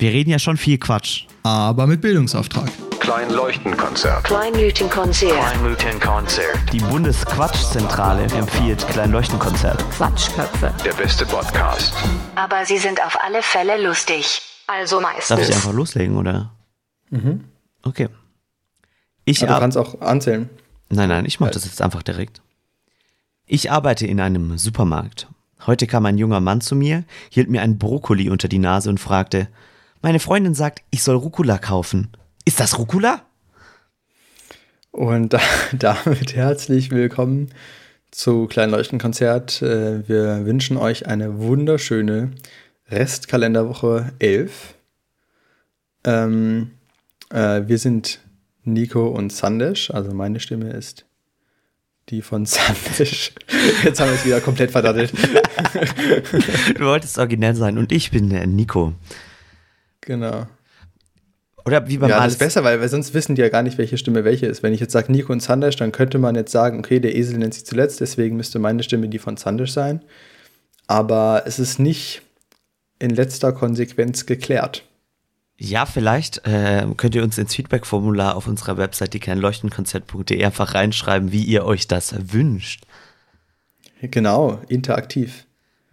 Wir reden ja schon viel Quatsch. Aber mit Bildungsauftrag. Kleinleuchtenkonzert. Kleinleuchtenkonzert. Kleinleuchtenkonzert. Die Bundesquatschzentrale empfiehlt Kleinleuchtenkonzert. Quatschköpfe. Der beste Podcast. Aber sie sind auf alle Fälle lustig. Also Darf ich meistens. einfach loslegen, oder? Mhm. Okay. Ich Aber du kannst auch anzählen. Nein, nein, ich mache das jetzt einfach direkt. Ich arbeite in einem Supermarkt. Heute kam ein junger Mann zu mir, hielt mir einen Brokkoli unter die Nase und fragte, meine Freundin sagt, ich soll Rucola kaufen. Ist das Rucola? Und da, damit herzlich willkommen zu Kleinleuchtenkonzert. Äh, Wir wünschen euch eine wunderschöne Restkalenderwoche 11. Ähm, äh, wir sind Nico und Sandesh, also meine Stimme ist die von Sandesh. Jetzt haben wir es wieder komplett verdattelt. Du wolltest originell sein und ich bin der Nico. Genau. Oder wie beim Ja, das ist besser, weil, weil sonst wissen die ja gar nicht, welche Stimme welche ist. Wenn ich jetzt sage Nico und Sandesh, dann könnte man jetzt sagen, okay, der Esel nennt sich zuletzt, deswegen müsste meine Stimme die von Sandesh sein. Aber es ist nicht in letzter Konsequenz geklärt. Ja, vielleicht äh, könnt ihr uns ins Feedback-Formular auf unserer Website diekleinleuchtenkonzert.de einfach reinschreiben, wie ihr euch das wünscht. Genau, interaktiv.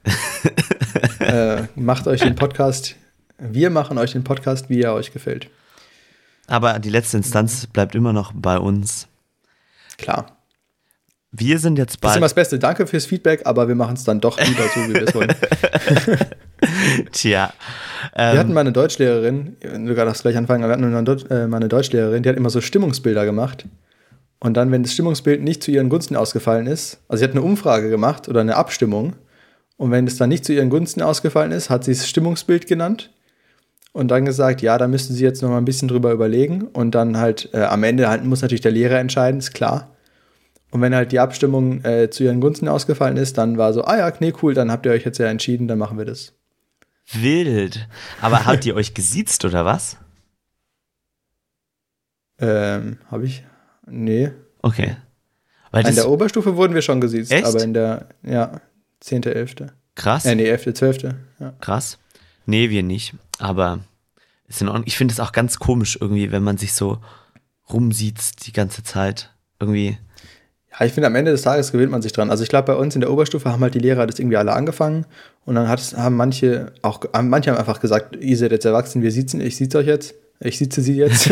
äh, macht euch den Podcast, wir machen euch den Podcast, wie er euch gefällt. Aber die letzte Instanz bleibt immer noch bei uns. Klar. Wir sind jetzt Das ist bald. immer das Beste. Danke fürs Feedback, aber wir machen es dann doch lieber so, wie wir es wollen. Tja. Wir Ähm, hatten mal eine Deutschlehrerin, du darfst gleich anfangen, aber wir hatten äh, mal eine Deutschlehrerin, die hat immer so Stimmungsbilder gemacht. Und dann, wenn das Stimmungsbild nicht zu ihren Gunsten ausgefallen ist, also sie hat eine Umfrage gemacht oder eine Abstimmung, und wenn es dann nicht zu ihren Gunsten ausgefallen ist, hat sie es Stimmungsbild genannt und dann gesagt, ja, da müssten sie jetzt noch mal ein bisschen drüber überlegen und dann halt äh, am Ende halt muss natürlich der Lehrer entscheiden, ist klar. Und wenn halt die Abstimmung äh, zu ihren Gunsten ausgefallen ist, dann war so, ah ja, nee, cool, dann habt ihr euch jetzt ja entschieden, dann machen wir das. wild. Aber habt ihr euch gesiezt oder was? Ähm, habe ich? Nee. Okay. Weil In der Oberstufe wurden wir schon gesiezt, Echt? aber in der, ja, 10., 11. krass, Äh, nee, 11., 12. Ja. krass. Nee, wir nicht. Aber ist in Ordnung. Ich finde es auch ganz komisch irgendwie, wenn man sich so rumsieht die ganze Zeit. Irgendwie. ja, ich finde, am Ende des Tages gewöhnt man sich dran. Also ich glaube, bei uns in der Oberstufe haben halt die Lehrer das irgendwie alle angefangen und dann hat, haben manche auch, manche haben einfach gesagt, ihr seid jetzt erwachsen, wir sitzen, ich sieze euch jetzt. Ich sitze sie jetzt.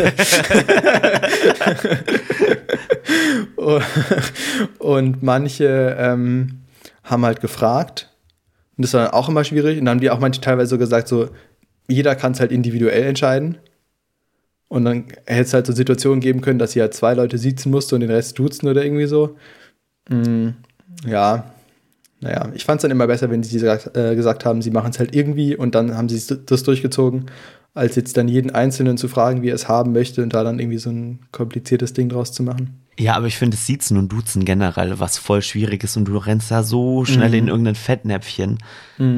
und manche ähm, haben halt gefragt. Und das war dann auch immer schwierig. Und dann haben die auch manche teilweise so gesagt, so, jeder kann es halt individuell entscheiden. Und dann hätte es halt so Situationen geben können, dass sie halt zwei Leute sitzen musste und den Rest duzen oder irgendwie so. Mm, ja, naja, ich fand es dann immer besser, wenn sie äh, gesagt haben, sie machen es halt irgendwie und dann haben sie das durchgezogen, als jetzt dann jeden Einzelnen zu fragen, wie er es haben möchte und da dann irgendwie so ein kompliziertes Ding draus zu machen. Ja, aber ich finde Siezen und Duzen generell was voll Schwieriges und du rennst da so schnell in irgendein Fettnäpfchen.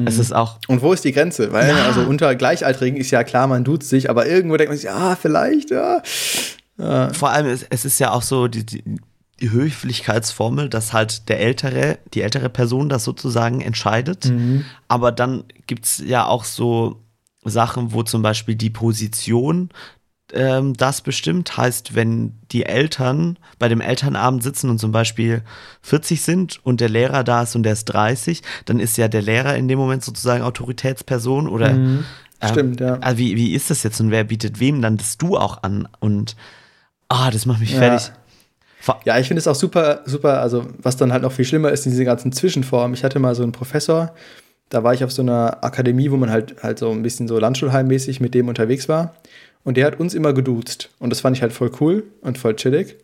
Es ist auch, Und wo ist die Grenze? Weil Ja. also unter Gleichaltrigen ist ja klar, man duzt sich, aber irgendwo denkt man sich, ah, vielleicht, ja. vor allem, es, es ist ja auch so die, die, die Höflichkeitsformel, dass halt der ältere, die ältere Person das sozusagen entscheidet. Aber dann gibt's ja auch so Sachen, wo zum Beispiel die Position ähm, das bestimmt. Heißt, wenn die Eltern bei dem Elternabend sitzen und zum Beispiel 40 sind und der Lehrer da ist und der ist 30, dann ist ja der Lehrer in dem Moment sozusagen Autoritätsperson oder ähm, Stimmt, ja. also wie, wie ist das jetzt und wer bietet wem dann das Du auch an? Und ah, das macht mich Ja. fertig. Ja, ich finde es auch super, super, also was dann halt noch viel schlimmer ist, diese ganzen Zwischenformen. Ich hatte mal so einen Professor, da war ich auf so einer Akademie, wo man halt halt so ein bisschen so Landschulheimmäßig mit dem unterwegs war. Und der hat uns immer geduzt. Und das fand ich halt voll cool und voll chillig.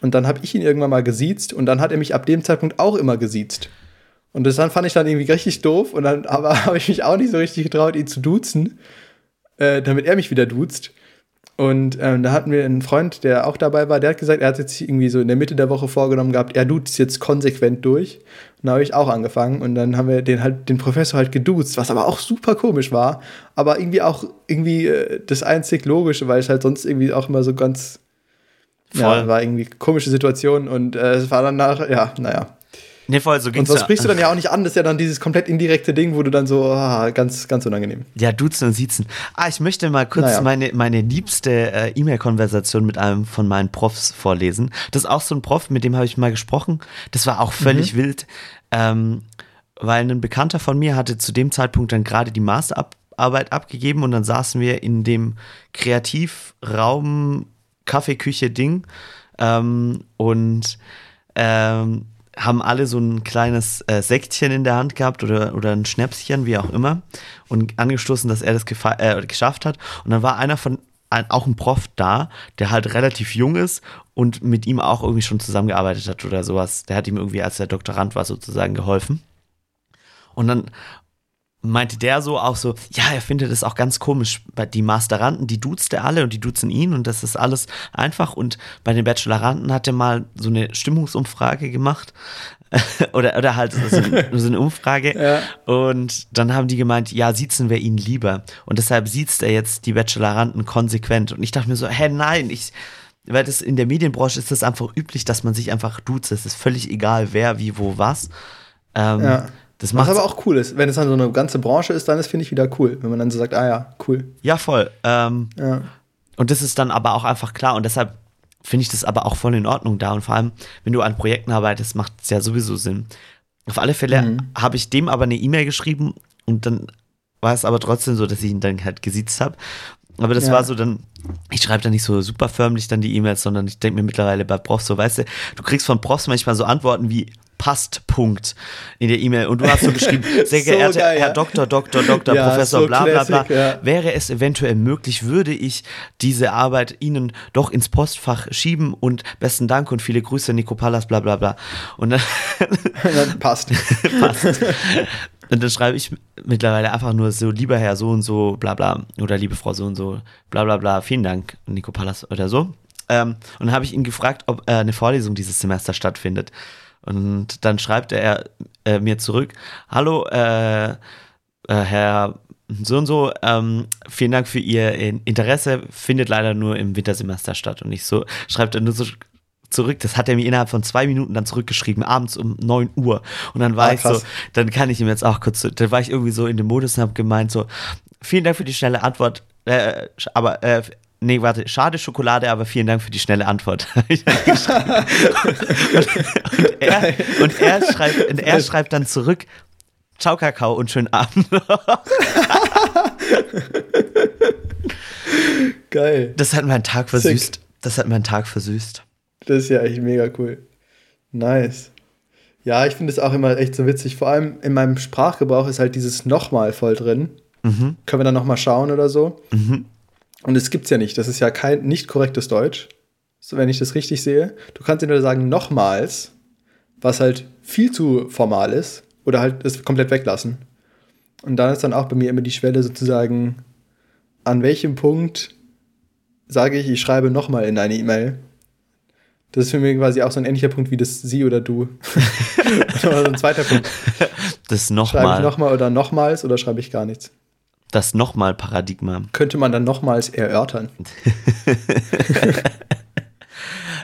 Und dann habe ich ihn irgendwann mal gesiezt und dann hat er mich ab dem Zeitpunkt auch immer gesiezt. Und das fand ich dann irgendwie richtig doof und dann aber habe ich mich auch nicht so richtig getraut, ihn zu duzen, äh, damit er mich wieder duzt. Und ähm, da hatten wir einen Freund, der auch dabei war, der hat gesagt, er hat jetzt irgendwie so in der Mitte der Woche vorgenommen gehabt, er duzt jetzt konsequent durch. Und da habe ich auch angefangen und dann haben wir den halt, den Professor halt geduzt, was aber auch super komisch war, aber irgendwie auch irgendwie äh, das einzig Logische, weil es halt sonst irgendwie auch immer so ganz, ja, Voll. war irgendwie komische Situation und äh, es war danach, ja, naja. Nee, voll, so Und ging's das ja. sprichst du dann ja auch nicht an, das ist ja dann dieses komplett indirekte Ding, wo du dann so, ah, ganz, ganz unangenehm. Ja, duzen und siezen. Ah, ich möchte mal kurz Naja. meine, meine liebste äh, E-Mail-Konversation mit einem von meinen Profs vorlesen. Das ist auch so ein Prof, mit dem habe ich mal gesprochen. Das war auch völlig wild, ähm, weil ein Bekannter von mir hatte zu dem Zeitpunkt dann gerade die Masterarbeit abgegeben und dann saßen wir in dem Kreativraum Kaffeeküche-Ding ähm, und ähm, haben alle so ein kleines äh, Sektchen in der Hand gehabt oder, oder ein Schnäpschen, wie auch immer, und angestoßen, dass er das äh, geschafft hat. Und dann war einer von, ein, auch ein Prof da, der halt relativ jung ist und mit ihm auch irgendwie schon zusammengearbeitet hat oder sowas. Der hat ihm irgendwie, als er Doktorand war, sozusagen geholfen. Und dann meinte der so auch so, ja, er findet es auch ganz komisch, bei die Masteranden, die duzt er alle und die duzen ihn und das ist alles einfach und bei den Bacheloranden hat er mal so eine Stimmungsumfrage gemacht oder, oder halt so, ein- so eine Umfrage Ja. und dann haben die gemeint, ja, siezen wir ihn lieber und deshalb siezt er jetzt die Bacheloranden konsequent und ich dachte mir so, hä, nein, ich weil das in der Medienbranche ist das einfach üblich, dass man sich einfach duzt. Es ist völlig egal, wer, wie, wo, was. Ähm, Ja. Das Was macht aber auch cool ist. Wenn es dann so eine ganze Branche ist, dann ist, finde ich, wieder cool. Wenn man dann so sagt, ah ja, cool. Ja, voll. Ähm, Ja. und das ist dann aber auch einfach klar und deshalb finde ich das aber auch voll in Ordnung da und vor allem, wenn du an Projekten arbeitest, macht es ja sowieso Sinn. Auf alle Fälle habe ich dem aber eine E-Mail geschrieben und dann war es aber trotzdem so, dass ich ihn dann halt gesiezt habe. Aber das Ja. war so dann, ich schreibe dann nicht so super förmlich dann die E-Mails, sondern ich denke mir mittlerweile bei Profs so, weißt du, du kriegst von Profs manchmal so Antworten wie passt, Punkt in der E-Mail und du hast so geschrieben, sehr So geehrter geil, Herr ja. Doktor, Doktor, Doktor, Ja, Professor, so bla bla bla, ja. wäre es eventuell möglich, würde ich diese Arbeit Ihnen doch ins Postfach schieben und besten Dank und viele Grüße, Nico Pallas, bla bla bla. Und dann, dann passt. passt. Und dann schreibe ich mittlerweile einfach nur so, lieber Herr so und so, bla bla, oder liebe Frau so und so, bla bla bla, vielen Dank, Nico Pallas oder so. Ähm, und dann habe ich ihn gefragt, ob äh, eine Vorlesung dieses Semester stattfindet. Und dann schreibt er äh, mir zurück, hallo, äh, äh, Herr so und so, ähm, vielen Dank für Ihr Interesse, findet leider nur im Wintersemester statt. Und ich so, schreibt er nur so zurück, das hat er mir innerhalb von zwei Minuten dann zurückgeschrieben, abends um 9 Uhr. Und dann war Ah, ich so, dann kann ich ihm jetzt auch kurz, dann war ich irgendwie so in dem Modus und habe gemeint so, vielen Dank für die schnelle Antwort, äh, aber, äh, nee, warte, schade Schokolade, aber vielen Dank für die schnelle Antwort. Und, und, er, und er schreibt, und er schreibt dann zurück, Ciao Kakao und schönen Abend. Geil. Das hat meinen Tag versüßt. Das hat meinen Tag versüßt. Das ist ja echt mega cool. Nice. Ja, ich finde es auch immer echt so witzig. Vor allem in meinem Sprachgebrauch ist halt dieses nochmal voll drin. Können wir dann nochmal schauen oder so? Und es gibt's ja nicht. Das ist ja kein nicht korrektes Deutsch. So, wenn ich das richtig sehe. Du kannst entweder sagen nochmals, was halt viel zu formal ist, oder halt es komplett weglassen. Und dann ist dann auch bei mir immer die Schwelle sozusagen, an welchem Punkt sage ich, ich schreibe nochmal in eine E-Mail. Das ist für mich quasi auch so ein ähnlicher Punkt wie das Sie oder Du. oder so ein zweiter Punkt. Das Schreibe ich nochmal, nochmal oder nochmals oder schreibe ich gar nichts? Das nochmal Paradigma. Könnte man dann nochmals erörtern.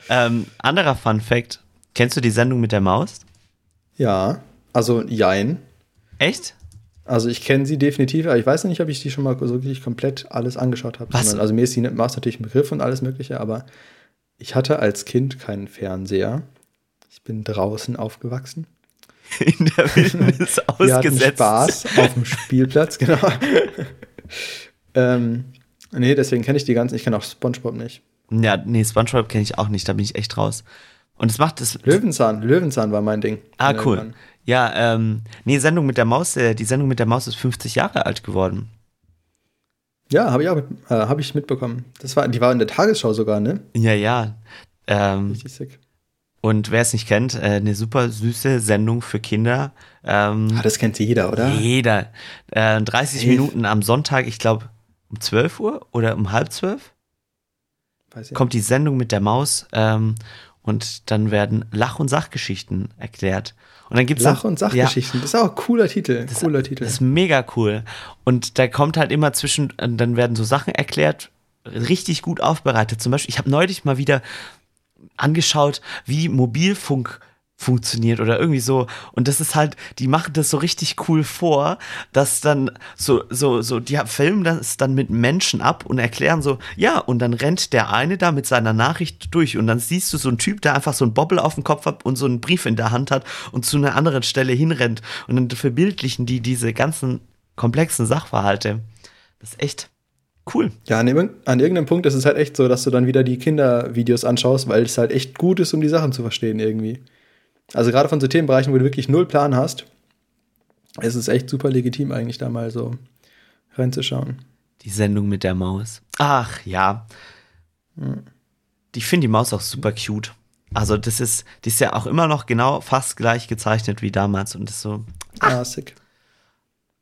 Ähm, anderer Fun Fact. Kennst du die Sendung mit der Maus? Ja, also jein. Echt? Also ich kenne sie definitiv, aber ich weiß nicht, ob ich die schon mal so wirklich komplett alles angeschaut habe. Was? Also mir ist die Maus natürlich ein Begriff und alles mögliche, aber ich hatte als Kind keinen Fernseher. Ich bin draußen aufgewachsen. In der Wildnis Wir hatten ausgesetzt. Spaß auf dem Spielplatz, genau. ähm, nee, deswegen kenne ich die ganzen. Ich kenne auch SpongeBob nicht. Ja, nee, Spongebob kenne ich auch nicht, da bin ich echt raus. Und es macht das. Löwenzahn, Löwenzahn war mein Ding. Ah, cool. irgendwann. Ja, ähm, nee, Sendung mit der Maus, äh, die Sendung mit der Maus ist 50 Jahre alt geworden. Ja, habe ich auch äh, hab ich mitbekommen. Das war, die war in der Tagesschau sogar, ne? Ja, ja. Ähm, Richtig sick. Und wer es nicht kennt, äh, eine super süße Sendung für Kinder. Ähm, Ah, das kennt jeder, oder? jeder. Äh, 30 Safe. Minuten am Sonntag, ich glaube um 12 Uhr oder um halb zwölf. Kommt die Sendung mit der Maus ähm, und dann werden Lach- und Sachgeschichten erklärt. Und dann gibt's Lach- dann, und Sachgeschichten. Das ist auch ein cooler Titel. Das- cooler Titel. Ja, das ist mega cool. Und da kommt halt immer zwischen, äh, dann werden so Sachen erklärt, richtig gut aufbereitet. Zum Beispiel, ich habe neulich mal wieder angeschaut, wie Mobilfunk funktioniert oder irgendwie so. Und das ist halt, die machen das so richtig cool vor, dass dann so, so, so, die filmen das dann mit Menschen ab und erklären so, ja, und dann rennt der eine da mit seiner Nachricht durch und dann siehst du so einen Typ, der einfach so einen Bobbel auf dem Kopf hat und so einen Brief in der Hand hat und zu einer anderen Stelle hinrennt. Und dann verbildlichen die diese ganzen komplexen Sachverhalte. Das ist echt cool. Ja, an, an irgendeinem Punkt ist es halt echt so, dass du dann wieder die Kindervideos anschaust, weil es halt echt gut ist, um die Sachen zu verstehen irgendwie. Also gerade von so Themenbereichen, wo du wirklich null Plan hast, ist es echt super legitim eigentlich da mal so reinzuschauen. Die Sendung mit der Maus. Ach ja. Ich finde die Maus auch super cute. Also das ist, die ist ja auch immer noch genau fast gleich gezeichnet wie damals und ist so Ah, sick.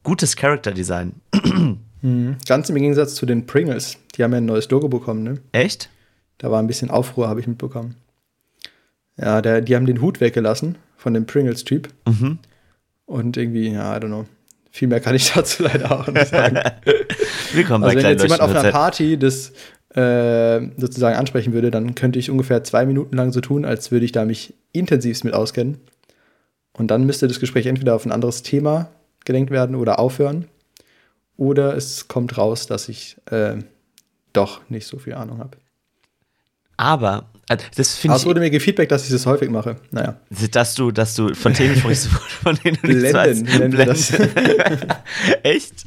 gutes Character Design. Mhm. Ganz im Gegensatz zu den Pringles. Die haben ja ein neues Logo bekommen, ne? Echt? Da war ein bisschen Aufruhr, habe ich mitbekommen. Ja, der, die haben den Hut weggelassen von dem Pringles-Typ. Mhm. Und irgendwie, ja, I don't know. Viel mehr kann ich dazu leider auch nicht sagen. Willkommen Also bei wenn jetzt jemand auf einer Party das äh, sozusagen ansprechen würde, dann könnte ich ungefähr zwei Minuten lang so tun, als würde ich da mich intensivst mit auskennen. Und dann müsste das Gespräch entweder auf ein anderes Thema gelenkt werden oder aufhören. Oder es kommt raus, dass ich äh, doch nicht so viel Ahnung habe. Aber äh, das finde wurde ich, mir gefeedback, dass ich das häufig mache. Naja. dass du, dass du von Themen sprichst, von denen du nichts Blenden, weißt. wir das. Echt?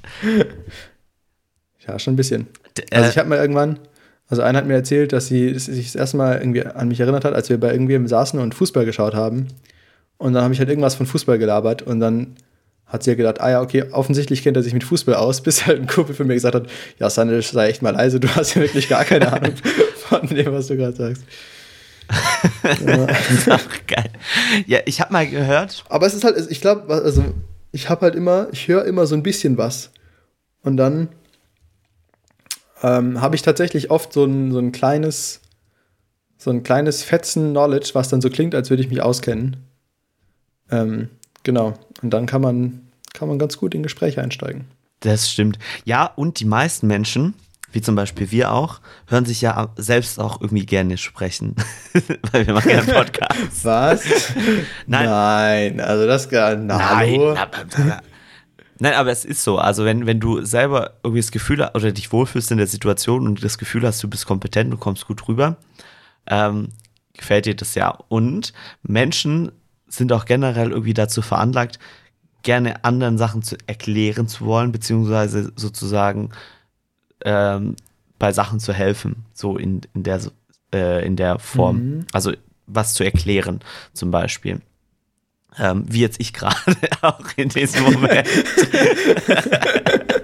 Ja, schon ein bisschen. D- Also äh, ich habe mal irgendwann, also einer hat mir erzählt, dass sie dass sie sich das erste Mal irgendwie an mich erinnert hat, als wir bei irgendwem saßen und Fußball geschaut haben. Und dann habe ich halt irgendwas von Fußball gelabert und dann hat sie ja gedacht, ah ja, okay, offensichtlich kennt er sich mit Fußball aus, bis halt ein Kumpel von mir gesagt hat, ja, Sandel, sei echt mal leise, du hast ja wirklich gar keine Ahnung von dem, was du gerade sagst. ja. Ach, geil. Ja, ich habe mal gehört, Aber es ist halt, ich glaube, also ich habe halt immer, ich höre immer so ein bisschen was. Und dann ähm, habe ich tatsächlich oft so ein, so ein kleines, so ein kleines Fetzen Knowledge, was dann so klingt, als würde ich mich auskennen. Ähm, genau. Und dann kann man, kann man ganz gut in Gespräche einsteigen. Das stimmt. Ja, und die meisten Menschen, wie zum Beispiel wir auch, hören sich ja selbst auch irgendwie gerne sprechen. Weil wir machen ja einen Podcast. Was? Nein. Nein, also das gar na, Nein, aber es ist so. Also wenn, wenn du selber irgendwie das Gefühl hast oder dich wohlfühlst in der Situation und das Gefühl hast, du bist kompetent und kommst gut rüber, ähm, gefällt dir das ja. Und Menschen sind auch generell irgendwie dazu veranlagt, gerne anderen Sachen zu erklären zu wollen, beziehungsweise sozusagen ähm, bei Sachen zu helfen, so in, in, der, äh, in der Form. Mhm. Also was zu erklären, zum Beispiel. Ähm, wie jetzt ich gerade auch in diesem Moment.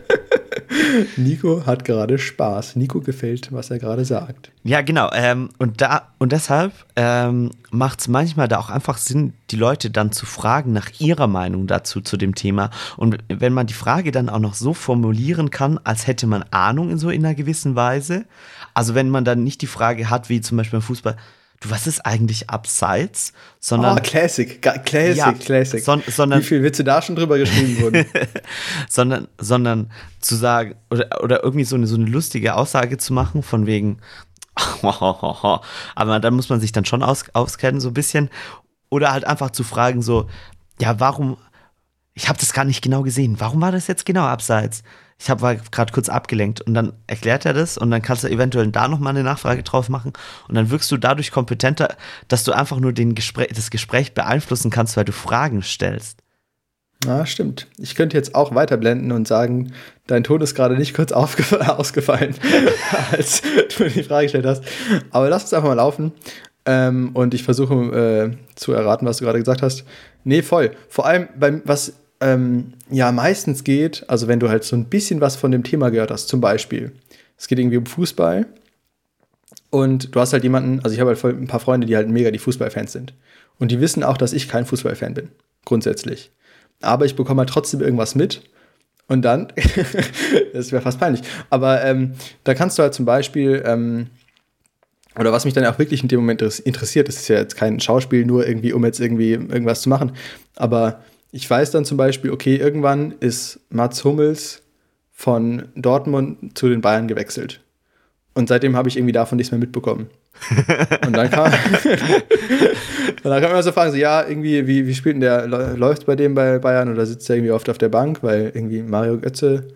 Nico hat gerade Spaß. Nico gefällt, was er gerade sagt. Ja, genau. Ähm, und da und deshalb ähm, macht es manchmal da auch einfach Sinn, die Leute dann zu fragen nach ihrer Meinung dazu zu dem Thema. Und wenn man die Frage dann auch noch so formulieren kann, als hätte man Ahnung in so in einer gewissen Weise. Also wenn man dann nicht die Frage hat, wie zum Beispiel beim Fußball, was ist eigentlich abseits, sondern oh, Classic, Classic, Ja, Classic. son- sondern- Wie viele Witze da schon drüber geschrieben wurden. sondern, sondern zu sagen, oder, oder irgendwie so eine, so eine lustige Aussage zu machen, von wegen, aber dann muss man sich dann schon aus, auskennen, so ein bisschen. Oder halt einfach zu fragen, so, ja, warum, ich habe das gar nicht genau gesehen, warum war das jetzt genau abseits? Ich habe gerade kurz abgelenkt und dann erklärt er das und dann kannst du eventuell da nochmal eine Nachfrage drauf machen und dann wirkst du dadurch kompetenter, dass du einfach nur den Gespräch, das Gespräch beeinflussen kannst, weil du Fragen stellst. Na, stimmt. Ich könnte jetzt auch weiterblenden und sagen, dein Ton ist gerade nicht kurz ausgefallen, als du die Frage gestellt hast. Aber lass uns einfach mal laufen. Ähm, und ich versuche äh, zu erraten, was du gerade gesagt hast. Nee, voll. Vor allem, beim, was ähm, ja meistens geht, also wenn du halt so ein bisschen was von dem Thema gehört hast, zum Beispiel, es geht irgendwie um Fußball und du hast halt jemanden, also ich habe halt ein paar Freunde, die halt mega die Fußballfans sind. Und die wissen auch, dass ich kein Fußballfan bin, grundsätzlich. Aber ich bekomme halt trotzdem irgendwas mit. Und dann, das wäre fast peinlich, aber ähm, da kannst du halt zum Beispiel, ähm, oder was mich dann auch wirklich in dem Moment interess- interessiert, das ist ja jetzt kein Schauspiel, nur irgendwie, um jetzt irgendwie irgendwas zu machen, aber ich weiß dann zum Beispiel, okay, irgendwann ist Mats Hummels von Dortmund zu den Bayern gewechselt. Und seitdem habe ich irgendwie davon nichts mehr mitbekommen. Und dann kann, und dann kann man so fragen, so, ja, irgendwie, wie, wie spielt denn der, läuft bei dem bei Bayern oder sitzt er irgendwie oft auf der Bank, weil irgendwie Mario Götze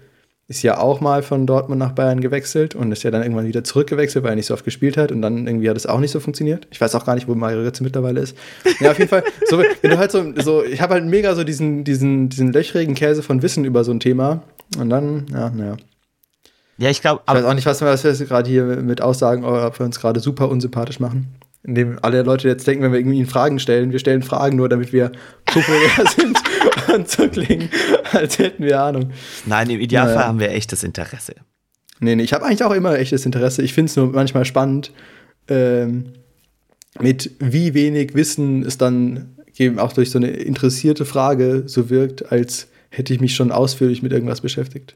ist ja auch mal von Dortmund nach Bayern gewechselt und ist ja dann irgendwann wieder zurückgewechselt, weil er nicht so oft gespielt hat und dann irgendwie hat es auch nicht so funktioniert. Ich weiß auch gar nicht, wo Mario Götze mittlerweile ist. Ja, auf jeden Fall, so, wenn du halt so, so ich habe halt mega so diesen, diesen, diesen löchrigen Käse von Wissen über so ein Thema und dann, ja, naja. Ja, ich glaube. Ich weiß auch nicht, was wir gerade hier mit Aussagen, ob wir uns gerade super unsympathisch machen. Indem alle Leute jetzt denken, wenn wir irgendwie Fragen stellen, wir stellen Fragen nur, damit wir populär sind und so klingen, als hätten wir Ahnung. Nein, im Idealfall naja. haben wir echtes Interesse. Nee, nee, ich habe eigentlich auch immer echtes Interesse. Ich finde es nur manchmal spannend, ähm, mit wie wenig Wissen es dann eben auch durch so eine interessierte Frage so wirkt, als hätte ich mich schon ausführlich mit irgendwas beschäftigt.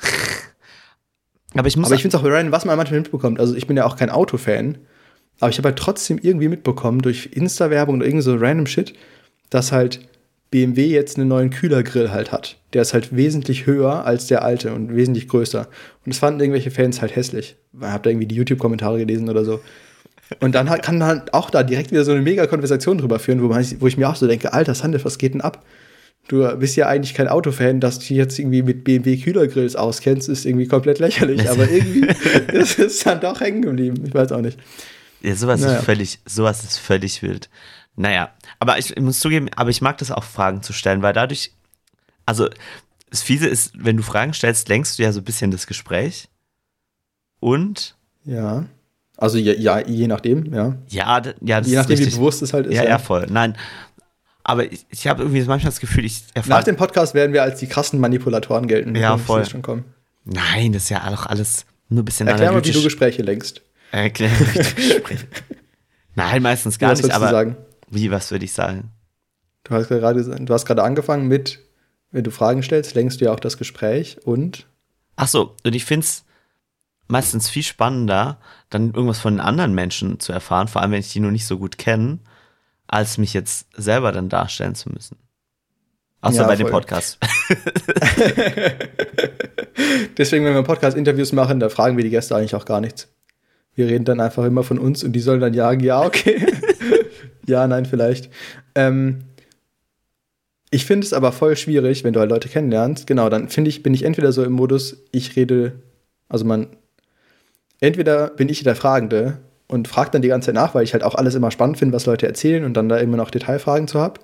aber ich, aber ich finde es auch random, was man manchmal mitbekommt. Also ich bin ja auch kein Autofan, aber ich habe halt trotzdem irgendwie mitbekommen durch Insta-Werbung oder irgend so random Shit, dass halt BMW jetzt einen neuen Kühlergrill halt hat. Der ist halt wesentlich höher als der alte und wesentlich größer. Und das fanden irgendwelche Fans halt hässlich. Ich habe da irgendwie die YouTube-Kommentare gelesen oder so. Und dann kann man halt auch da direkt wieder so eine mega Konversation drüber führen, wo, man, wo ich mir auch so denke, alter Sandef, was geht denn ab? Du bist ja eigentlich kein Autofan, dass du jetzt irgendwie mit BMW Kühlergrills auskennst, ist irgendwie komplett lächerlich. Aber irgendwie ist es dann doch hängen geblieben. Ich weiß auch nicht. Ja, sowas naja. ist völlig, sowas ist völlig wild. Naja, aber ich, ich, muss zugeben, aber ich mag das auch, Fragen zu stellen, weil dadurch, also das Fiese ist, wenn du Fragen stellst, lenkst du ja so ein bisschen das Gespräch. Und? Ja. Also ja, ja je nachdem, ja. Ja, ja das Je nachdem, wie bewusst es halt ist. Ja, ja, ja voll. Nein. Aber ich, ich habe irgendwie manchmal das Gefühl, ich erfahre. Nach dem Podcast werden wir als die krassen Manipulatoren gelten. Ja, voll. Schon kommen. Nein, das ist ja auch alles nur ein bisschen Erklär mal, wie du Gespräche lenkst. Erklär mal, wie du Gespräche Nein, meistens gar was nicht. Aber sagen? Wie, was würde ich sagen? Du hast gerade, du hast gerade angefangen mit, wenn du Fragen stellst, lenkst du ja auch das Gespräch und. Ach so, und ich finde es meistens viel spannender, dann irgendwas von den anderen Menschen zu erfahren, vor allem wenn ich die noch nicht so gut kenne, als mich jetzt selber dann darstellen zu müssen. Außer ja, bei voll. dem Podcast. Deswegen, wenn wir Podcast-Interviews machen, da fragen wir die Gäste eigentlich auch gar nichts. Wir reden dann einfach immer von uns und die sollen dann jagen, ja, okay. ja, nein, vielleicht. Ähm, ich finde es aber voll schwierig, wenn du halt Leute kennenlernst. Genau, dann finde ich, bin ich entweder so im Modus, ich rede, also man, entweder bin ich der Fragende und frage dann die ganze Zeit nach, weil ich halt auch alles immer spannend finde, was Leute erzählen und dann da immer noch Detailfragen zu habe.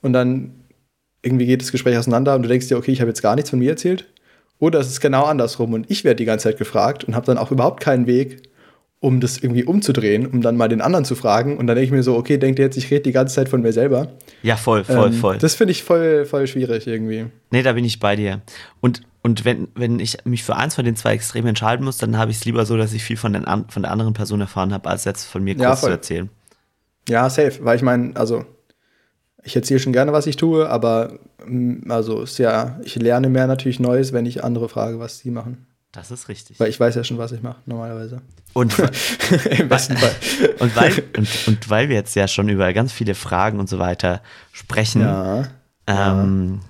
Und dann irgendwie geht das Gespräch auseinander und du denkst dir, okay, ich habe jetzt gar nichts von mir erzählt. Oder es ist genau andersrum und ich werde die ganze Zeit gefragt und habe dann auch überhaupt keinen Weg, um das irgendwie umzudrehen, um dann mal den anderen zu fragen. Und dann denke ich mir so, okay, denkt ihr jetzt, ich rede die ganze Zeit von mir selber. Ja, voll, voll, ähm, voll. Das finde ich voll, voll schwierig irgendwie. Nee, da bin ich bei dir. Und, und wenn, wenn ich mich für eins von den zwei Extremen entscheiden muss, dann habe ich es lieber so, dass ich viel von, den, von der anderen Person erfahren habe, als jetzt von mir kurz ja, zu erzählen. Ja, safe. Weil ich meine, also ich erzähle schon gerne, was ich tue, aber mm, also ist ja, ich lerne mehr natürlich Neues, wenn ich andere frage, was sie machen. Das ist richtig. Weil ich weiß ja schon, was ich mache, normalerweise. Und, Im besten Fall. Und weil, und, und, weil wir jetzt ja schon über ganz viele Fragen und so weiter sprechen, ja, ähm,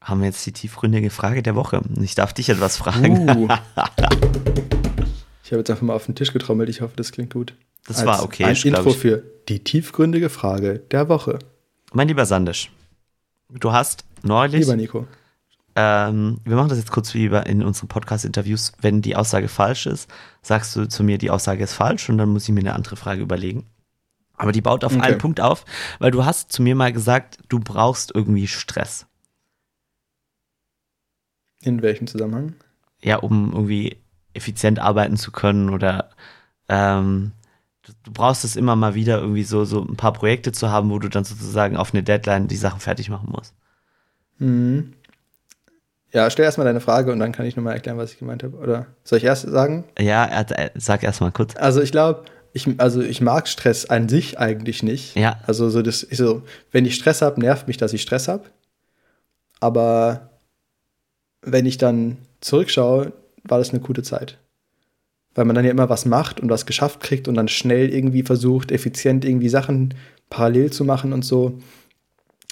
ja. haben wir jetzt die tiefgründige Frage der Woche. Ich darf dich etwas fragen. Uh. ich habe jetzt einfach mal auf den Tisch getrommelt. Ich hoffe, das klingt gut. Das Als war okay. Ein Intro ich. für die tiefgründige Frage der Woche. Mein lieber Sandisch, du hast neulich. Lieber Nico ähm, wir machen das jetzt kurz wie in unseren Podcast-Interviews. Wenn die Aussage falsch ist, sagst du zu mir, die Aussage ist falsch und dann muss ich mir eine andere Frage überlegen. Aber die baut auf okay. einen Punkt auf, weil du hast zu mir mal gesagt, du brauchst irgendwie Stress. In welchem Zusammenhang? Ja, um irgendwie effizient arbeiten zu können oder ähm, du, du, brauchst es immer mal wieder irgendwie so, so ein paar Projekte zu haben, wo du dann sozusagen auf eine Deadline die Sachen fertig machen musst. Mhm. Ja, stell erstmal deine Frage und dann kann ich nochmal erklären, was ich gemeint habe. Oder soll ich erst sagen? Ja, sag erstmal kurz. Also ich glaube, ich, also ich mag Stress an sich eigentlich nicht. Ja. Also so das, so, wenn ich Stress habe, nervt mich, dass ich Stress habe. Aber wenn ich dann zurückschaue, war das eine gute Zeit. Weil man dann ja immer was macht und was geschafft kriegt und dann schnell irgendwie versucht, effizient irgendwie Sachen parallel zu machen und so.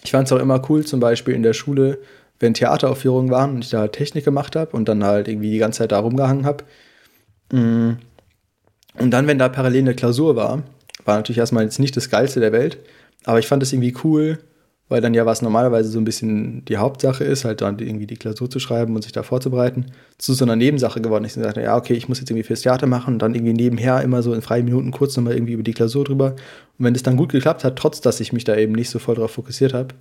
Ich fand es auch immer cool, zum Beispiel in der Schule, wenn Theateraufführungen waren und ich da Technik gemacht habe und dann halt irgendwie die ganze Zeit da rumgehangen habe. Mm. Und dann, wenn da parallel eine Klausur war, war natürlich erstmal jetzt nicht das Geilste der Welt, aber ich fand es irgendwie cool, weil dann ja was normalerweise so ein bisschen die Hauptsache ist, halt dann irgendwie die Klausur zu schreiben und sich da vorzubereiten, zu so einer Nebensache geworden ist. Ich dachte, ja, okay, ich muss jetzt irgendwie fürs Theater machen und dann irgendwie nebenher immer so in freien Minuten kurz nochmal irgendwie über die Klausur drüber. Und wenn das dann gut geklappt hat, trotz dass ich mich da eben nicht so voll drauf fokussiert habe,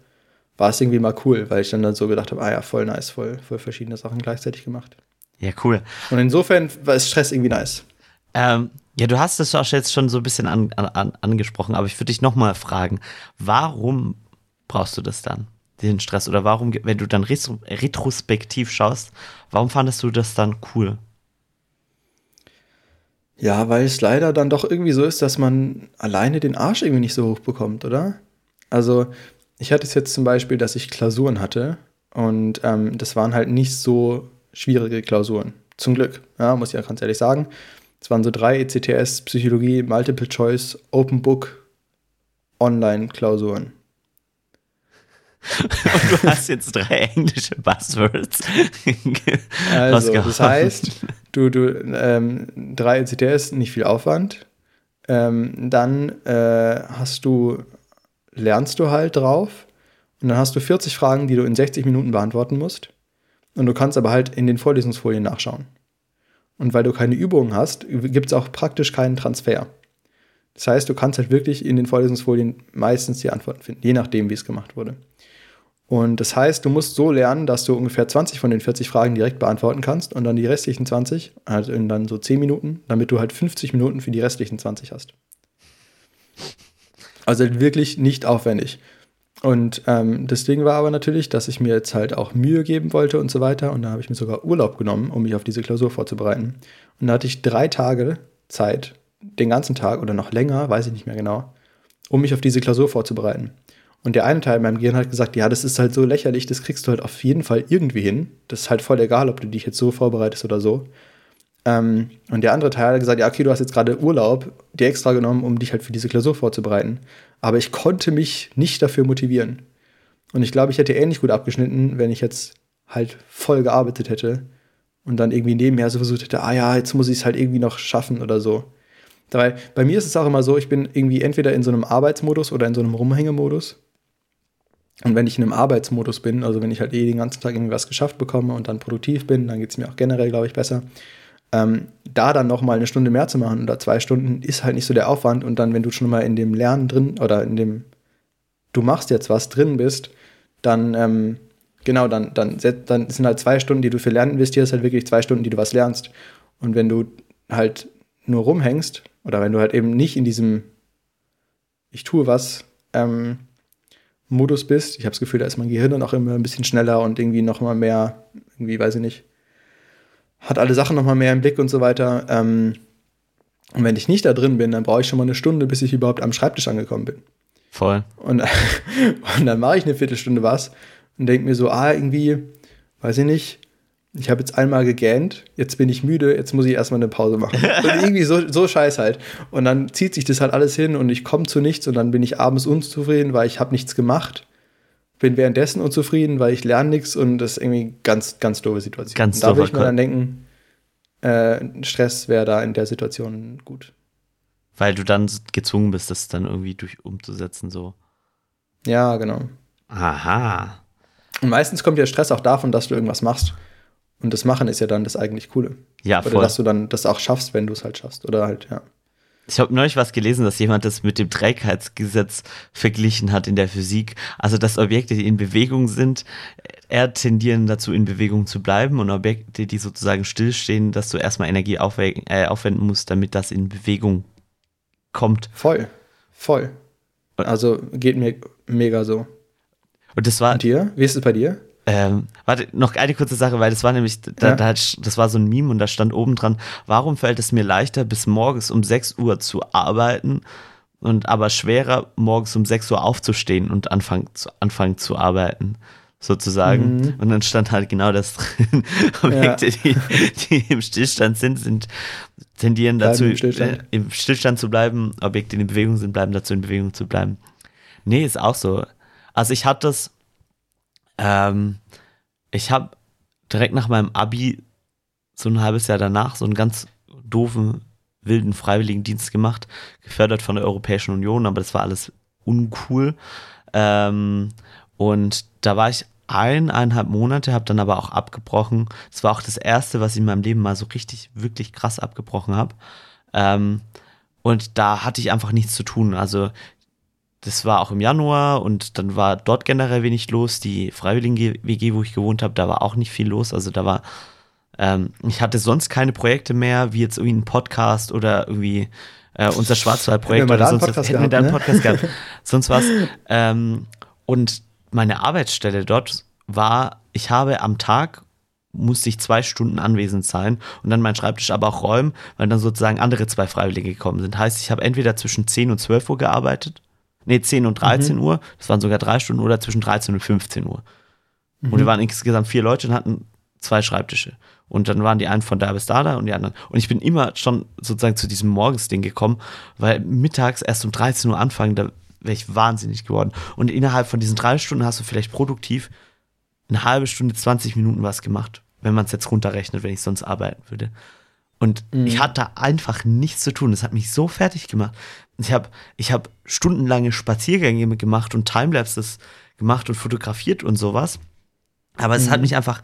war es irgendwie mal cool, weil ich dann, dann so gedacht habe, ah ja, voll nice, voll, voll verschiedene Sachen gleichzeitig gemacht. Ja, cool. Und insofern war es Stress irgendwie nice. Ähm, ja, du hast es auch jetzt schon so ein bisschen an, an, angesprochen, aber ich würde dich nochmal fragen, warum brauchst du das dann, den Stress? Oder warum, wenn du dann retrospektiv schaust, warum fandest du das dann cool? Ja, weil es leider dann doch irgendwie so ist, dass man alleine den Arsch irgendwie nicht so hoch bekommt, oder? Also, ich hatte es jetzt zum Beispiel, dass ich Klausuren hatte und ähm, das waren halt nicht so schwierige Klausuren. Zum Glück, ja, muss ich ja ganz ehrlich sagen. Es waren so drei ECTS, Psychologie, Multiple Choice, Open Book, Online-Klausuren. Und du hast jetzt drei englische Buzzwords. also, das heißt, du, du ähm, drei ECTS, nicht viel Aufwand. Ähm, dann äh, hast du, lernst du halt drauf und dann hast du 40 Fragen, die du in 60 Minuten beantworten musst. Und du kannst aber halt in den Vorlesungsfolien nachschauen. Und weil du keine Übungen hast, gibt es auch praktisch keinen Transfer. Das heißt, du kannst halt wirklich in den Vorlesungsfolien meistens die Antworten finden, je nachdem, wie es gemacht wurde. Und das heißt, du musst so lernen, dass du ungefähr 20 von den 40 Fragen direkt beantworten kannst und dann die restlichen 20, halt in dann so 10 Minuten, damit du halt 50 Minuten für die restlichen 20 hast. Also wirklich nicht aufwendig. Und ähm, das Ding war aber natürlich, dass ich mir jetzt halt auch Mühe geben wollte und so weiter. Und da habe ich mir sogar Urlaub genommen, um mich auf diese Klausur vorzubereiten. Und da hatte ich drei Tage Zeit, den ganzen Tag oder noch länger, weiß ich nicht mehr genau, um mich auf diese Klausur vorzubereiten. Und der eine Teil in meinem Gehirn hat gesagt, ja, das ist halt so lächerlich, das kriegst du halt auf jeden Fall irgendwie hin. Das ist halt voll egal, ob du dich jetzt so vorbereitest oder so. Ähm, und der andere Teil hat gesagt, ja, okay, du hast jetzt gerade Urlaub, dir extra genommen, um dich halt für diese Klausur vorzubereiten. Aber ich konnte mich nicht dafür motivieren. Und ich glaube, ich hätte ähnlich gut abgeschnitten, wenn ich jetzt halt voll gearbeitet hätte und dann irgendwie nebenher so versucht hätte, ah ja, jetzt muss ich es halt irgendwie noch schaffen oder so. Dabei, bei mir ist es auch immer so, ich bin irgendwie entweder in so einem Arbeitsmodus oder in so einem Rumhängemodus. Und wenn ich in einem Arbeitsmodus bin, also wenn ich halt eh den ganzen Tag irgendwie was geschafft bekomme und dann produktiv bin, dann geht es mir auch generell, glaube ich, besser ähm, da dann noch mal eine Stunde mehr zu machen oder zwei Stunden ist halt nicht so der Aufwand und dann, wenn du schon mal in dem Lernen drin oder in dem du machst jetzt was drin bist, dann ähm, genau, dann, dann, dann sind halt zwei Stunden, die du für Lernen investierst, halt wirklich zwei Stunden, die du was lernst. Und wenn du halt nur rumhängst oder wenn du halt eben nicht in diesem ich tue was ähm, Modus bist, ich habe das Gefühl, da ist mein Gehirn dann auch immer ein bisschen schneller und irgendwie noch mal mehr, irgendwie weiß ich nicht, hat alle Sachen nochmal mehr im Blick und so weiter. Ähm, und wenn ich nicht da drin bin, dann brauche ich schon mal eine Stunde, bis ich überhaupt am Schreibtisch angekommen bin. Voll. Und, und dann mache ich eine Viertelstunde was und denke mir so, ah, irgendwie, weiß ich nicht, ich habe jetzt einmal gegähnt, jetzt bin ich müde, jetzt muss ich erstmal eine Pause machen. Und irgendwie so, so scheiß halt. Und dann zieht sich das halt alles hin und ich komme zu nichts und dann bin ich abends unzufrieden, weil ich habe nichts gemacht bin währenddessen unzufrieden, weil ich lerne nichts und das ist irgendwie ganz, ganz doofe Situation. Ganz da würde ich mir dann denken, äh, Stress wäre da in der Situation gut. Weil du dann gezwungen bist, das dann irgendwie durch umzusetzen, so. Ja, genau. Aha. Und meistens kommt ja Stress auch davon, dass du irgendwas machst. Und das Machen ist ja dann das eigentlich Coole. Ja, voll. Oder dass du dann das auch schaffst, wenn du es halt schaffst. Oder halt, ja. Ich habe neulich was gelesen, dass jemand das mit dem Trägheitsgesetz verglichen hat in der Physik. Also, dass Objekte, die in Bewegung sind, eher tendieren dazu, in Bewegung zu bleiben und Objekte, die sozusagen stillstehen, dass du erstmal Energie äh, aufwenden musst, damit das in Bewegung kommt. Voll, voll. Also geht mir mega so. Und das war. Und dir? Wie ist es bei dir? Ähm, warte, noch eine kurze Sache, weil das war nämlich, da, Ja. da, hat- das war so ein Meme und da stand oben dran, warum fällt es mir leichter, bis morgens um 6 Uhr zu arbeiten und aber schwerer, morgens um 6 Uhr aufzustehen und anfangen zu, anfangen zu arbeiten, sozusagen. Mhm. Und dann stand halt genau das drin. Objekte, die, die im Stillstand sind, sind tendieren Bleiben dazu, im Stillstand. Äh, im Stillstand zu bleiben. Objekte, die in Bewegung sind, bleiben dazu, in Bewegung zu bleiben. Nee, ist auch so. Also ich hatte das, ähm, ich habe direkt nach meinem Abi, so ein halbes Jahr danach, so einen ganz doofen wilden Freiwilligendienst gemacht, gefördert von der Europäischen Union, aber das war alles uncool. Ähm, und da war ich eineinhalb Monate, habe dann aber auch abgebrochen. Das war auch das erste, was ich in meinem Leben mal so richtig, wirklich krass abgebrochen habe. Ähm, und da hatte ich einfach nichts zu tun. Also das war auch im Januar und dann war dort generell wenig los. Die Freiwilligen-WG, wo ich gewohnt habe, da war auch nicht viel los. Also da war, ähm, ich hatte sonst keine Projekte mehr, wie jetzt irgendwie ein Podcast oder irgendwie äh, unser Schwarzwald-Projekt oder sonst was. Hätten wir da einen ne? Podcast gehabt. sonst was. Ähm, und meine Arbeitsstelle dort war, ich habe am Tag musste ich zwei Stunden anwesend sein und dann meinen Schreibtisch aber auch räumen, weil dann sozusagen andere zwei Freiwillige gekommen sind. Heißt, ich habe entweder zwischen 10 und 12 Uhr gearbeitet, nee, 10 und 13 mhm. Uhr, das waren sogar drei Stunden, oder zwischen 13 und 15 Uhr. Mhm. Und wir waren insgesamt vier Leute und hatten zwei Schreibtische. Und dann waren die einen von da bis da da und die anderen. Und ich bin immer schon sozusagen zu diesem Morgensding gekommen, weil mittags erst um 13 Uhr anfangen, da wäre ich wahnsinnig geworden. Und innerhalb von diesen drei Stunden hast du vielleicht produktiv eine halbe Stunde, 20 Minuten was gemacht, wenn man es jetzt runterrechnet, wenn ich sonst arbeiten würde. Und mhm. ich hatte einfach nichts zu tun. Das hat mich so fertig gemacht. Ich habe ich hab stundenlange Spaziergänge gemacht und Timelapses gemacht und fotografiert und sowas. Aber es mhm. hat mich einfach,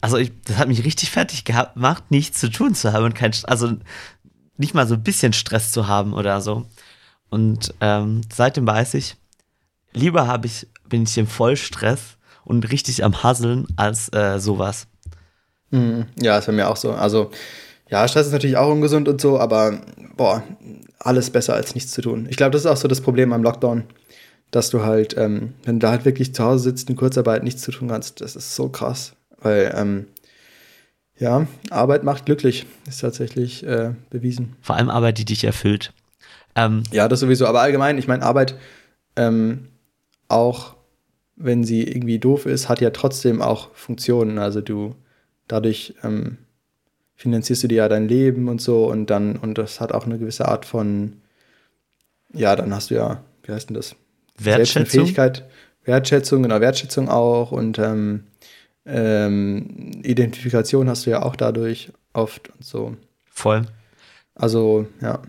also ich, das hat mich richtig fertig gemacht, nichts zu tun zu haben und kein, also nicht mal so ein bisschen Stress zu haben oder so. Und ähm, seitdem weiß ich, lieber habe ich, bin ich im Vollstress und richtig am Hasseln als äh, sowas. Mhm. Ja, ist bei mir auch so. Also, ja, Stress ist natürlich auch ungesund und so, aber boah, alles besser als nichts zu tun. Ich glaube, das ist auch so das Problem am Lockdown, dass du halt, ähm, wenn du halt wirklich zu Hause sitzt in Kurzarbeit nichts zu tun kannst, das ist so krass. Weil, ähm, ja, Arbeit macht glücklich, ist tatsächlich äh, bewiesen. Vor allem Arbeit, die dich erfüllt. Ähm, ja, das sowieso. Aber allgemein, ich meine, Arbeit, ähm, auch wenn sie irgendwie doof ist, hat ja trotzdem auch Funktionen. Also du, dadurch ähm, finanzierst du dir ja dein Leben und so und dann, und das hat auch eine gewisse Art von, ja, dann hast du ja, wie heißt denn das? Wertschätzung. Fähigkeit, Wertschätzung, genau, Wertschätzung auch und ähm, ähm, Identifikation hast du ja auch dadurch oft und so. Voll. Also, ja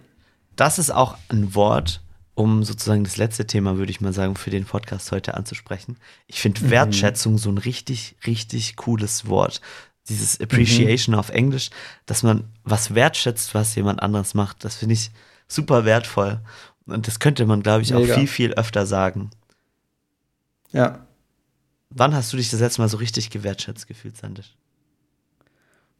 das ist auch ein Wort, um sozusagen das letzte Thema, würde ich mal sagen, für den Podcast heute anzusprechen. Ich finde mhm. Wertschätzung so ein richtig, richtig cooles Wort. Dieses Appreciation mhm. auf Englisch, dass man was wertschätzt, was jemand anderes macht, das finde ich super wertvoll. Und das könnte man, glaube ich, Mega. auch viel, viel öfter sagen. Ja. Wann hast du dich das letzte Mal so richtig gewertschätzt gefühlt, Sandisch?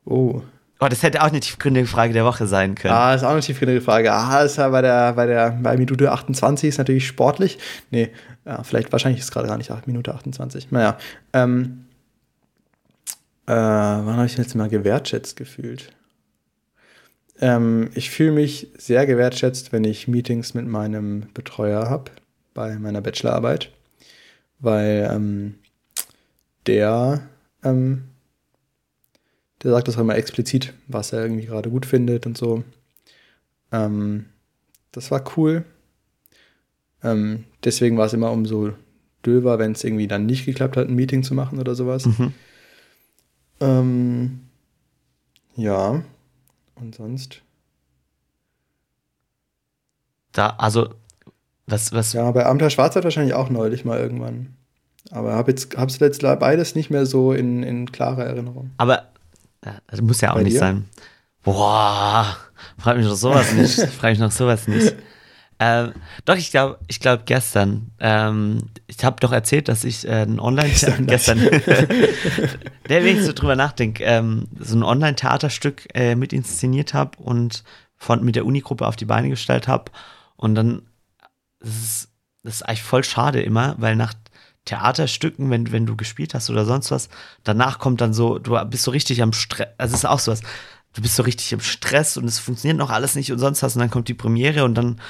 Oh, Oh, das hätte auch eine tiefgründige Frage der Woche sein können. Ah, ist auch eine tiefgründige Frage. Ah, ist ja bei der, bei der, bei Minute 28 ist natürlich sportlich. Nee, ja, vielleicht, wahrscheinlich ist es gerade gar nicht Minute 28. Naja. Ähm, äh, wann habe ich mich jetzt mal gewertschätzt gefühlt? Ähm, ich fühle mich sehr gewertschätzt, wenn ich Meetings mit meinem Betreuer habe bei meiner Bachelorarbeit, weil ähm, der ähm, der sagt das auch immer explizit, was er irgendwie gerade gut findet und so. Ähm, das war cool. Ähm, deswegen war es immer umso döver, wenn es irgendwie dann nicht geklappt hat, ein Meeting zu machen oder sowas. Mhm. Ähm, ja, und sonst? Da, also, was, was? Ja, bei Amter Schwarz hat wahrscheinlich auch neulich mal irgendwann. Aber habe jetzt hab's jetzt beides nicht mehr so in, in klarer Erinnerung. Aber das muss ja auch Bei nicht dir? sein. Boah, frag mich noch sowas nicht. frag mich noch sowas nicht. Ähm, doch, ich glaube, ich glaube gestern. Ähm, ich habe doch erzählt, dass ich äh, ein Online gestern, der wenn ich so drüber nachdenke, ähm, so ein Online-Theaterstück äh, mit inszeniert habe und von mit der Unigruppe auf die Beine gestellt habe. Und dann das ist das ist eigentlich voll schade immer, weil nach Theaterstücken, wenn, wenn du gespielt hast oder sonst was, danach kommt dann so, du bist so richtig am Stress, also ist auch sowas, du bist so richtig im Stress und es funktioniert noch alles nicht und sonst was und dann kommt die Premiere und dann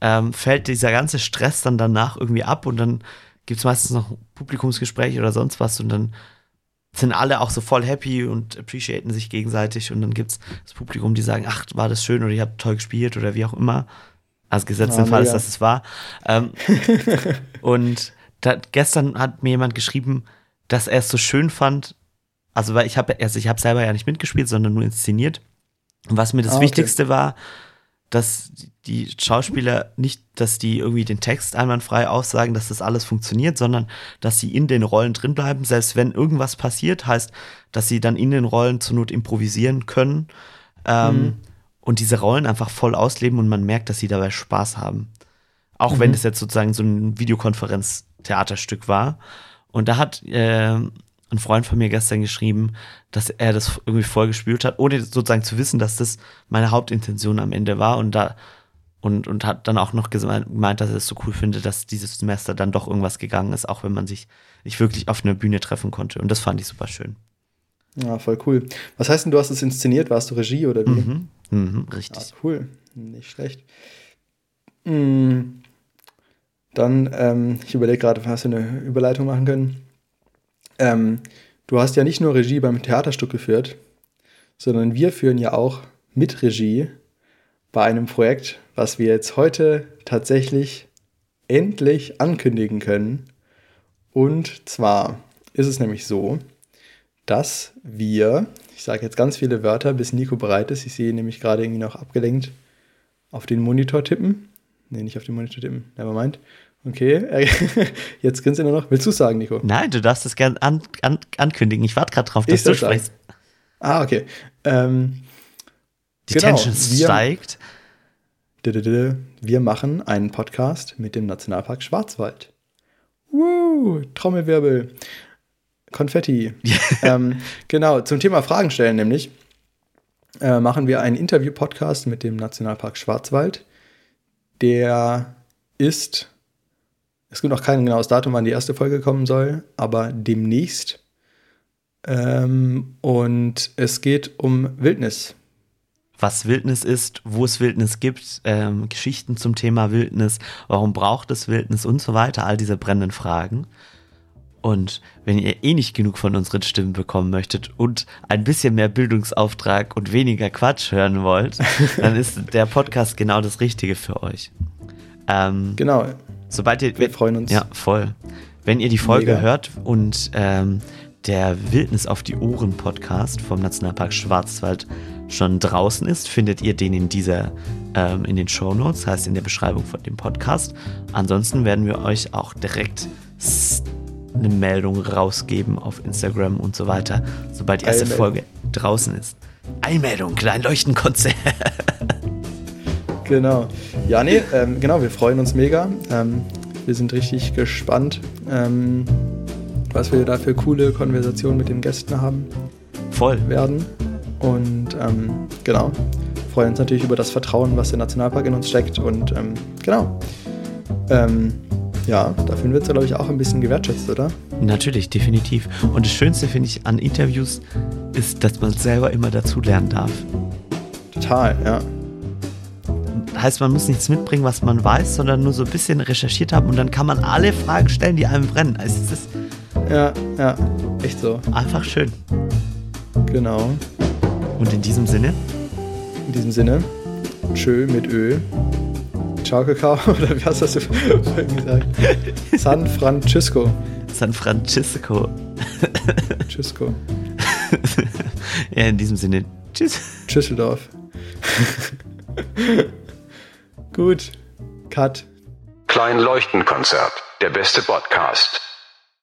ähm, fällt dieser ganze Stress dann danach irgendwie ab und dann gibt es meistens noch Publikumsgespräche oder sonst was und dann sind alle auch so voll happy und appreciaten sich gegenseitig und dann gibt es das Publikum, die sagen, ach, war das schön oder ihr habt toll gespielt oder wie auch immer. Also gesetzt ah, den Fall ist, dass es war. Ähm, und da, gestern hat mir jemand geschrieben, dass er es so schön fand. Also, weil ich habe also ich habe selber ja nicht mitgespielt, sondern nur inszeniert. Und was mir das Ah, okay. Wichtigste war, dass die Schauspieler nicht, dass die irgendwie den Text einwandfrei aussagen, dass das alles funktioniert, sondern dass sie in den Rollen drin bleiben, selbst wenn irgendwas passiert, heißt, dass sie dann in den Rollen zur Not improvisieren können ähm, und diese Rollen einfach voll ausleben und man merkt, dass sie dabei Spaß haben. Auch wenn es jetzt sozusagen so ein Videokonferenz-Theaterstück war. Und da hat äh, ein Freund von mir gestern geschrieben, dass er das irgendwie voll gespürt hat, ohne sozusagen zu wissen, dass das meine Hauptintention am Ende war und da und, und hat dann auch noch gemeint, dass er es so cool findet, dass dieses Semester dann doch irgendwas gegangen ist, auch wenn man sich nicht wirklich auf einer Bühne treffen konnte. Und das fand ich super schön. Ja, voll cool. Was heißt denn, du hast es inszeniert? Warst du Regie oder wie? Mhm. Mhm, Ah, richtig. cool. Nicht schlecht. Mm, Dann, ähm, ich überlege gerade, hast du eine Überleitung machen können? Ähm, du hast ja nicht nur Regie beim Theaterstück geführt, sondern wir führen ja auch mit Regie bei einem Projekt, was wir jetzt heute tatsächlich endlich ankündigen können. Und zwar ist es nämlich so, dass wir, ich sage jetzt ganz viele Wörter, bis Nico bereit ist. Ich sehe ihn nämlich gerade irgendwie noch abgelenkt auf den Monitor tippen. Nee, nicht auf den Monitor tippen. Nevermind. Okay, äh, jetzt grinst er nur noch. Willst du sagen, Nico? Nein, du darfst es gerne an, an, ankündigen. Ich warte gerade drauf, dass Ich du soll sagen. sprichst. Ah, okay. Ähm, Die Genau, Tension wir- steigt. wir machen einen Podcast mit dem Nationalpark Schwarzwald. Woo, Trommelwirbel, Konfetti. ähm, genau, zum Thema Fragen stellen nämlich äh, machen wir einen Interview-Podcast mit dem Nationalpark Schwarzwald. Der ist, es gibt noch kein genaues Datum, wann die erste Folge kommen soll, aber demnächst. Ähm, und es geht um Wildnis. was Wildnis ist, wo es Wildnis gibt, ähm, Geschichten zum Thema Wildnis, warum braucht es Wildnis und so weiter, all diese brennenden Fragen. Und wenn ihr eh nicht genug von unseren Stimmen bekommen möchtet und ein bisschen mehr Bildungsauftrag und weniger Quatsch hören wollt, dann ist der Podcast genau das Richtige für euch. Ähm, Genau, Sobald ihr, Wir freuen uns. Ja, voll. Wenn ihr die Folge Mega. hört und ähm, der Wildnis auf die Ohren Podcast vom Nationalpark Schwarzwald schon draußen ist, findet ihr den in dieser, ähm, in den Show Notes, heißt in der Beschreibung von dem Podcast. Ansonsten werden wir euch auch direkt eine Meldung rausgeben auf Instagram und so weiter, sobald die erste Eilmeldung. Folge draußen ist. Einmeldung, Kleinleuchtenkonzert. Genau. Ja, nee, ähm, genau, wir freuen uns mega. Ähm, wir sind richtig gespannt, ähm, was wir da für coole Konversationen mit den Gästen haben Voll. werden. Und ähm, genau, freuen uns natürlich über das Vertrauen, was der Nationalpark in uns steckt. Und ähm, genau. Ähm, ja, dafür wird es, glaube ich, auch ein bisschen gewertschätzt, oder? Natürlich, definitiv. Und das Schönste, finde ich, an Interviews ist, dass man selber immer dazu lernen darf. Total, ja. Heißt, man muss nichts mitbringen, was man weiß, sondern nur so ein bisschen recherchiert haben und dann kann man alle Fragen stellen, die einem brennen. Also es ist Ja, ja, echt so. einfach schön. Genau. Und in diesem Sinne, In diesem Sinne, tschö mit Ö. Ciao, Kakao, oder wie hast du das vorhin gesagt? San Francisco. San Francisco. Tschüssko. ja, in diesem Sinne, tschüss. Tschüsseldorf. Gut. Cut. Klein Leuchtenkonzert. Der beste Podcast.